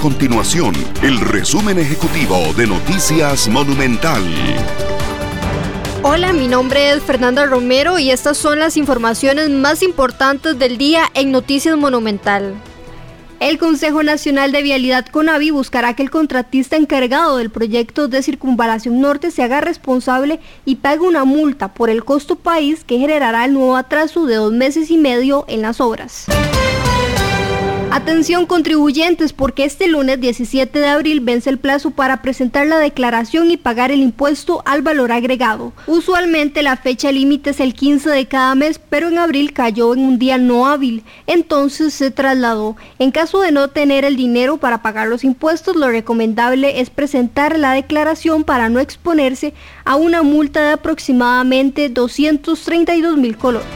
Continuación, el resumen ejecutivo de Noticias Monumental. Hola, mi nombre es Fernanda Romero y estas son las informaciones más importantes del día en Noticias Monumental. El Consejo Nacional de Vialidad CONAVI buscará que el contratista encargado del proyecto de circunvalación norte se haga responsable y pague una multa por el costo país que generará el nuevo atraso de dos meses y medio en las obras. Atención contribuyentes porque este lunes 17 de abril vence el plazo para presentar la declaración y pagar el impuesto al valor agregado. Usualmente la fecha límite es el 15 de cada mes, pero en abril cayó en un día no hábil, entonces se trasladó. En caso de no tener el dinero para pagar los impuestos, lo recomendable es presentar la declaración para no exponerse a una multa de aproximadamente 232 mil colones.